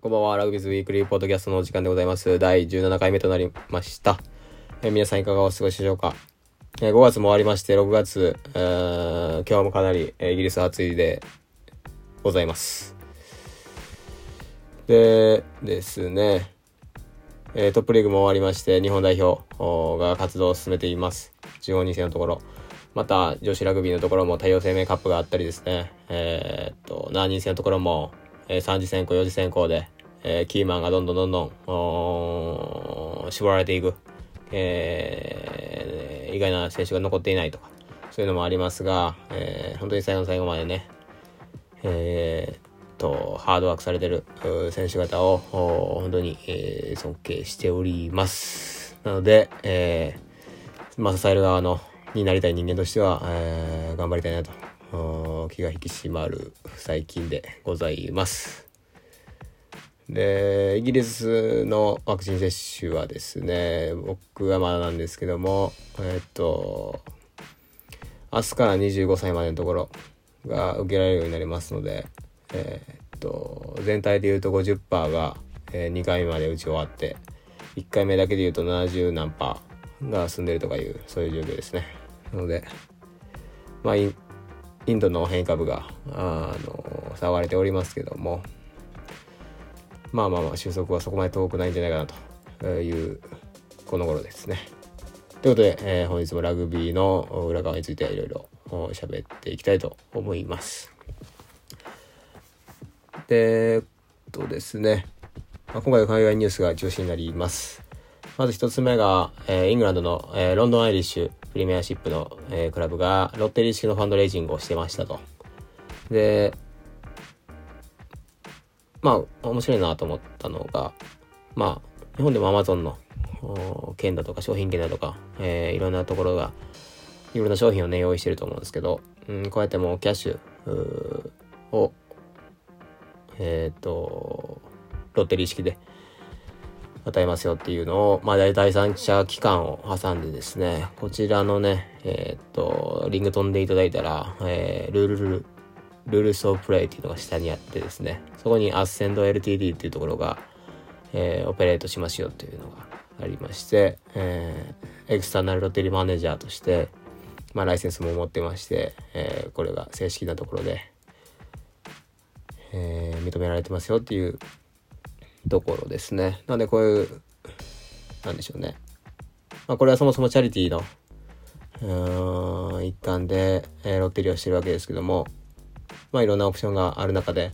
こんばんは。ラグビーズウィークリーポッドキャストのお時間でございます。第17回目となりました。え、皆さんいかがお過ごしでしょうか？え、5月も終わりまして、6月、え、今日もかなり、イギリス暑いでございます。でですね、えトップリーグも終わりまして、日本代表が活動を進めています。地方2世のところ。また、女子ラグビーのところも太陽生命カップがあったりですね、えー、っと、7人制のところも、えー、3次選考、4次選考で、えー、キーマンがどんどんどんどん、絞られていく、えー、意外な選手が残っていないとか、そういうのもありますが、えー、本当に最後の最後までね、えー、と、ハードワークされてる選手方を、本当に、えー、尊敬しております。なので、えー、まあ、支える側の、になりたい人間としては、えー、頑張りたいなと気が引き締まる最近でございます。で、イギリスのワクチン接種はですね、僕はまだなんですけども、えっと、明日から25歳までのところが受けられるようになりますので、えっと、全体で言うと50%が、えー、2回目まで打ち終わって、1回目だけで言うと70何パーが済んでるとかいう、そういう状況ですね。なので、まあ、インドの変異株が、あの、騒がれておりますけども、まあまあまあ収束はそこまで遠くないんじゃないかなというこの頃ですね。ということで、えー、本日もラグビーの裏側についていろいろ喋っていきたいと思います。で、えっとですね、まあ、今回は海外ニュースが中心になります。まず一つ目が、えー、イングランドの、えー、ロンドンアイリッシュプレミアシップの、えー、クラブがロッテリー式のファンドレイジングをしてましたと。で、まあ、面白いなと思ったのが、まあ、日本でも Amazon の券だとか商品券だとか、えー、いろんなところが、いろんな商品をね、用意してると思うんですけど、うん、こうやってもうキャッシュを、えっ、ー、と、ロッテリー式で与えますよっていうのを、まあ、第三者機関を挟んでですね、こちらのね、えー、っと、リング飛んでいただいたら、えー、ルールル、ルールソープレイっていうのが下にあってですね、そこにアッセンド LTD っていうところが、えー、オペレートしますよっていうのがありまして、えー、エクスターナルロテリマネージャーとして、まあ、ライセンスも持ってまして、えー、これが正式なところで、えー、認められてますよっていうところですね。なんでこういう、なんでしょうね。まあこれはそもそもチャリティーの、うん、一環で、えー、ロッテリーをしてるわけですけども、まあいろんなオプションがある中で、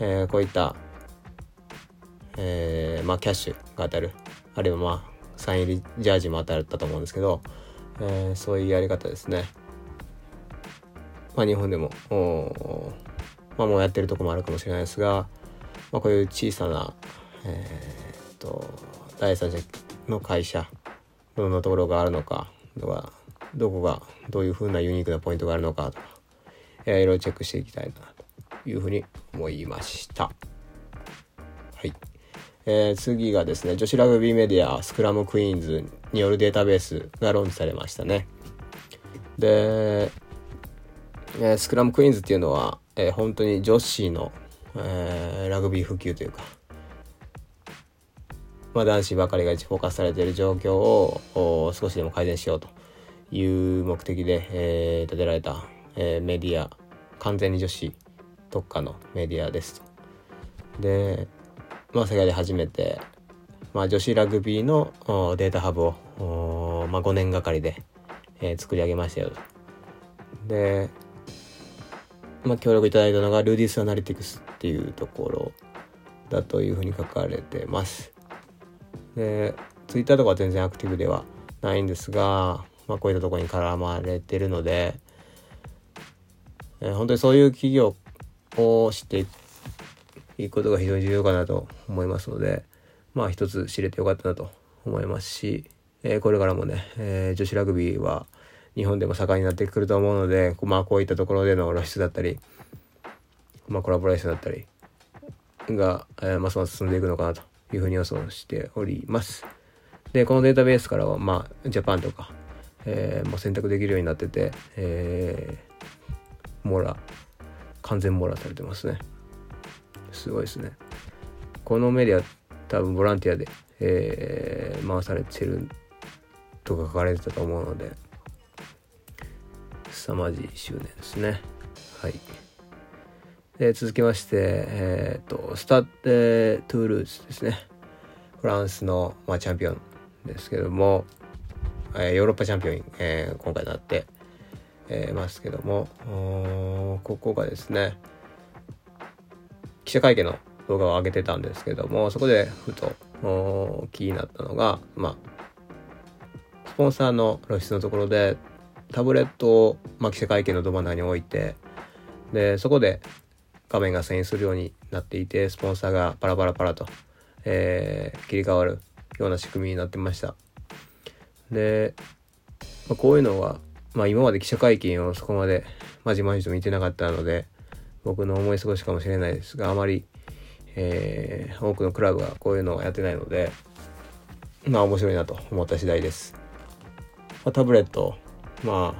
えー、こういった、えー、まあキャッシュが当たる、あるいはまあサイン入りジャージも当たったと思うんですけど、え、そういうやり方ですね。まあ日本でも、まあもうやってるとこもあるかもしれないですが、まあこういう小さな、え、っと第三者の会社どんなところがあるのかとかどこがどういうふうなユニークなポイントがあるのかとか、いろいろチェックしていきたいなというふうに思いました。はい。えー、次がですね、女子ラグビーメディアスクラムクイーンズによるデータベースがローンチされましたね。で、えー、スクラムクイーンズっていうのは、えー、本当に女子の、えー、ラグビー普及というか、まあ、男子ばかりがフォーカスされている状況を少しでも改善しようという目的で、えー、立てられた、えー、メディア完全に女子特化のメディアですと。で、まあ、世界で初めて、まあ、女子ラグビーのデータハブを、まあ、5年がかりで、えー、作り上げましたよと。で、まあ、協力いただいたのがルーディスアナリティクスっていうところだというふうに書かれてます。で、ツイッターとかは全然アクティブではないんですが、まあ、こういったとこに絡まれてるので、えー、本当にそういう企業を知っていくことが非常に重要かなと思いますので、まあ一つ知れてよかったなと思いますし、えー、これからもね、えー、女子ラグビーは日本でも盛んになってくると思うので、まあこういったところでの露出だったり、まあコラボレーションだったりが、えー、ますます進んでいくのかなというふうに予想しております。で、このデータベースからは、まあ、ジャパンとか、えー、もう選択できるようになってて、えー、網羅、完全網羅されてますね。すごいですね。このメディア多分ボランティアで、えー、回されてるとか書かれてたと思うので凄まじい執念ですねはいで続きましてえっ、ー、とスタッド・トゥールーズですね。フランスの、まあ、チャンピオンですけども、えー、ヨーロッパチャンピオン、えー、今回なって、えー、ますけどもここがですね記者会見の動画を上げてたんですけどもそこでふと気になったのがまあスポンサーの露出のところでタブレットを、まあ、記者会見のど真ん中に置いてでそこで画面が遷移するようになっていてスポンサーがパラパラパラと、えー、切り替わるような仕組みになってました。で、まあ、こういうのは、まあ、今まで記者会見をそこまでまじまじと見てなかったので僕の思い過ごしかもしれないですがあまり、えー、多くのクラブがこういうのをやってないのでまあ面白いなと思った次第です、まあ、タブレットま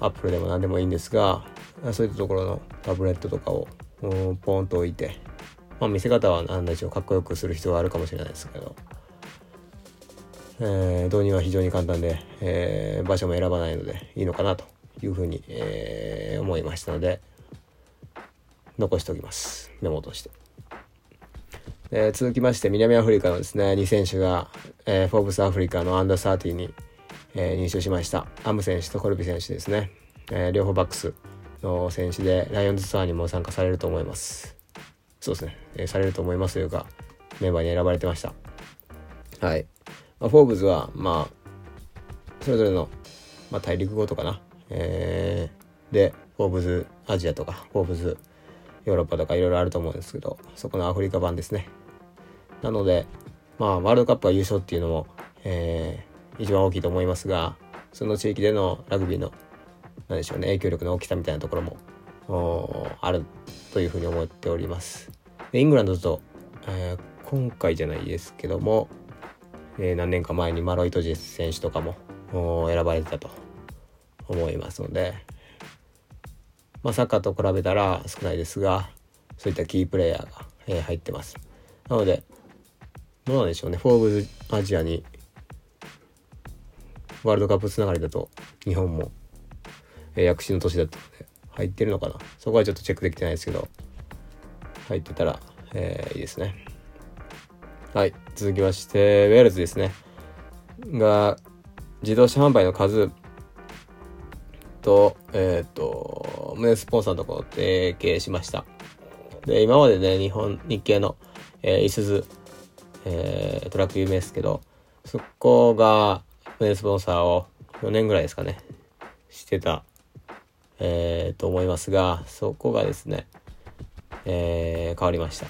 あアップルでも何でもいいんですがそういったところのタブレットとかをポンと置いてまあ見せ方は何でしょうかっこよくする必要はあるかもしれないですけどえー、導入は非常に簡単で、えー、場所も選ばないのでいいのかなというふうに、えー、思いましたので残しておきます。メモとして、えー、続きまして南アフリカのですね2選手が、えー、フォーブスアフリカのアンダー30に、えー、入賞しました。アム選手とコルビ選手ですね、えー、両方バックスの選手でライオンズツアーにも参加されると思います。そうですね、えー、されると思いますというかメンバーに選ばれてました。はい、まあ、フォーブズはまあそれぞれの、まあ、大陸語とかな。えー、で、フォーブズアジアとか、フォーブズヨーロッパとかいろいろあると思うんですけど、そこのアフリカ版ですね。なので、まあ、ワールドカップは優勝っていうのも、えー、一番大きいと思いますが、その地域でのラグビーの、何でしょうね、影響力の大きさみたいなところも、あるというふうに思っております。でイングランドと、えー、今回じゃないですけども、えー、何年か前にマロイトジェス選手とかも選ばれてたと思いますので、まあ、サッカーと比べたら少ないですがそういったキープレーヤーが、えー、入ってます。なのでどうなんでしょうね。フォーブズアジアにワールドカップつながりだと日本も、えー、躍進の年だったので入ってるのかな？そこはちょっとチェックできてないですけど。入ってたら、えー、いいですね。はい続きましてウェールズですね。が自動車販売の数と、えっ、ー、と、胸スポンサーのところ提携しました。で、今までね、日本、日系の、えー、いすず、え、トラック有名ですけど、そこが、胸スポンサーを4年ぐらいですかね、してた、えー、と思いますが、そこがですね、えー、変わりました。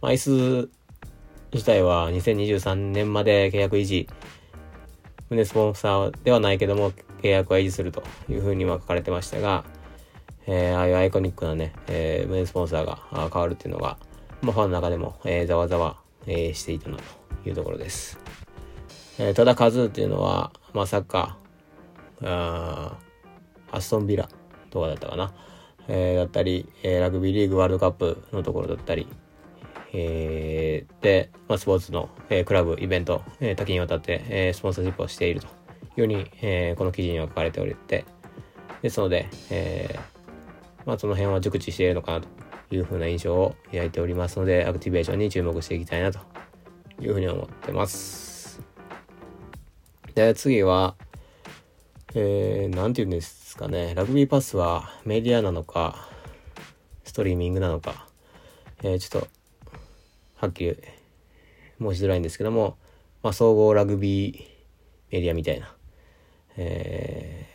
まあ、いすず自体は2023年まで契約維持、胸スポンサーではないけども、契約は維持するというふうには書かれてましたが、えー、ああいうアイコニックなね、えー、メインスポンサーが変わるっていうのが、まあ、ファンの中でも、えー、ざわざわ、えー、していたなというところです。えー、ただ数っていうのは、まあ、サッカー、あーアストンビラとかだったかな、えー、だったり、えー、ラグビーリーグワールドカップのところだったり、えー、で、まあ、スポーツの、えー、クラブ、イベント、えー、多岐にわたって、えー、スポンサーシップをしているとように、えー、この記事には書かれておりて、ですので、えー、まあ、その辺は熟知しているのかなというふうな印象を抱いておりますので、アクティベーションに注目していきたいなというふうに思ってます。で、次は、えー、て言うんですかね、ラグビーパスはメディアなのか、ストリーミングなのか、えー、ちょっと、はっきり申しづらいんですけども、まあ、総合ラグビーメディアみたいな、え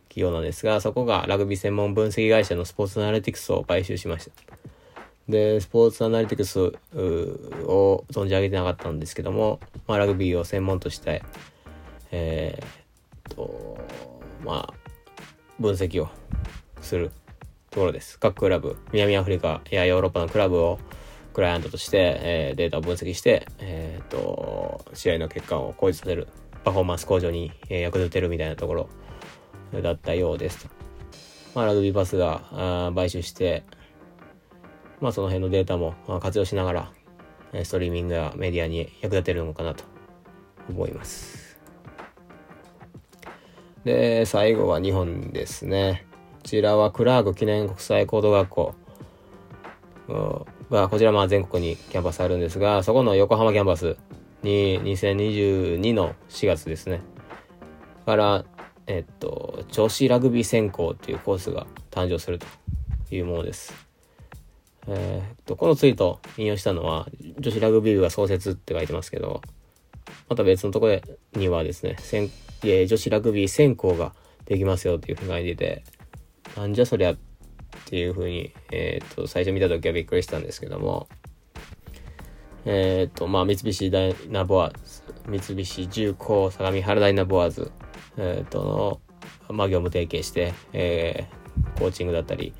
ー、企業なんですが、そこがラグビー専門分析会社のスポーツアナリティクスを買収しました。で、スポーツアナリティクスを存じ上げてなかったんですけども、まあ、ラグビーを専門として、えー、と、まあ、分析をするところです。各クラブ、南アフリカやヨーロッパのクラブをクライアントとして、えー、データを分析して、えー、と、試合の結果を向上させるパフォーマンス向上に、え役立てるみたいなところだったようですと。まあ、ラグビーパスがあ買収して、まあその辺のデータも活用しながら、ストリーミングやメディアに役立てるのかなと思います。で、最後は日本ですね。こちらはクラーク記念国際高等学校が、こちらまあ全国にキャンパスあるんですが、そこの横浜キャンパスに2022の4月ですね。から、えっと、女子ラグビー専攻っていうコースが誕生するというものです。えー、っと、このツイート引用したのは、女子ラグビー部が創設って書いてますけど、また別のところにはですね、女子ラグビー専攻ができますよっていうふうに書いてて、なんじゃそりゃっていうふうに、えー、と、最初見た時はびっくりしたんですけども、えー、と、まあ、三菱ダイナボアーズ、三菱重工相模原ダイナボアーズ、えー、との、まあ、業務提携して、えー、コーチングだったり、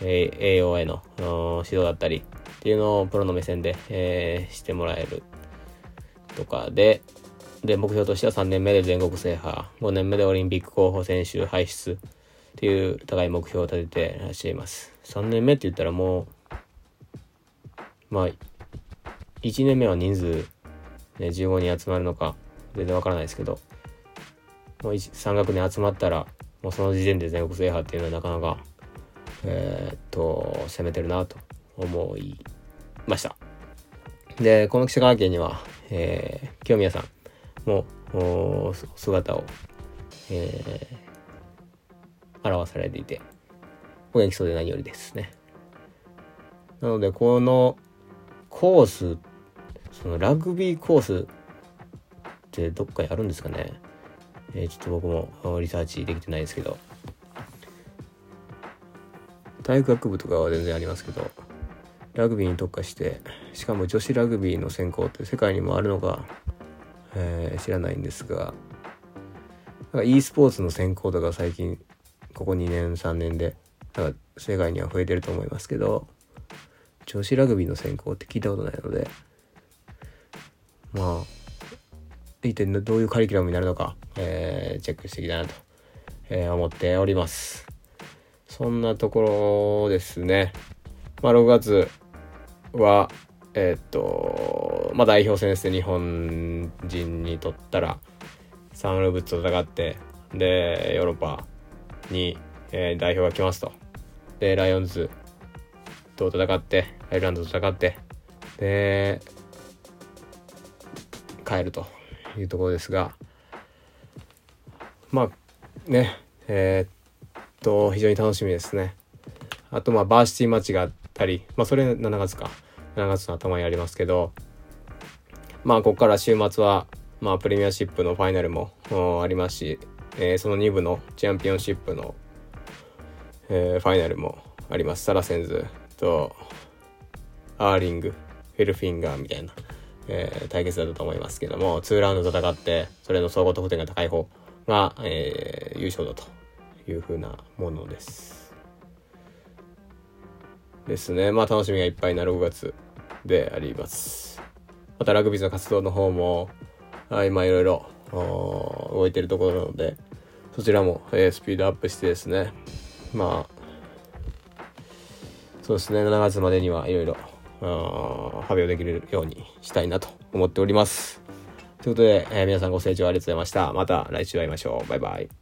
えー、栄養への指導だったりっていうのをプロの目線で、えー、してもらえるとかで、で、目標としては3年目で全国制覇、5年目でオリンピック候補選手輩出っていう高い目標を立ててらっしゃいます。3年目って言ったらもう、まあ、1年目は人数、ね、15人集まるのか全然わからないですけど、もう3学年集まったら、もうその時点で全国制覇っていうのはなかなか、えー、っと、攻めてるなと思いました。で、この記者会見には、えー、清宮さんも姿を、えー、表されていて、お元気そうで何よりですね。なので、このコース、そのラグビーコースってどっかにあるんですかね。えー、ちょっと僕もリサーチできてないですけど体育学部とかは全然ありますけどラグビーに特化してしかも女子ラグビーの専攻って世界にもあるのか、えー、知らないんですがなんか e スポーツの専攻とか最近ここ2年3年でなんか世界には増えてると思いますけど女子ラグビーの専攻って聞いたことないのでまあ一体どういうカリキュラムになるのか、えー、チェックしていきたいなと、えー、思っております。そんなところですね。まあ、6月は、え、っと、まあ、代表戦ですね。日本人にとったら、サンルブツと戦って、で、ヨーロッパに、えー、代表が来ますと。で、ライオンズと戦って、アイルランドと戦って、で、帰るというところですがまあねえー、っと非常に楽しみですねあとまあバーシティマッチがあったりまあそれ7月か7月の頭にありますけどまあここから週末はまあプレミアシップのファイナルもありますし、えー、その2部のチャンピオンシップの、えー、ファイナルもありますサラセンズとイーリングトレイルファインダーズみたいなえー、対決だったと思いますけども、2ラウンド戦って、それの総合得点が高い方が、え、優勝だというふうなものです。ですね。まあ楽しみがいっぱいな6月であります。またラグビーの活動の方も、今いろいろ動いてるところなので、そちらも、えー、スピードアップしてですね、まあ、そうですね、7月までにはいろいろ発表できるようにしたいなと思っております。ということで、えー、皆さんご清聴ありがとうございました。また来週会いましょう。バイバイ。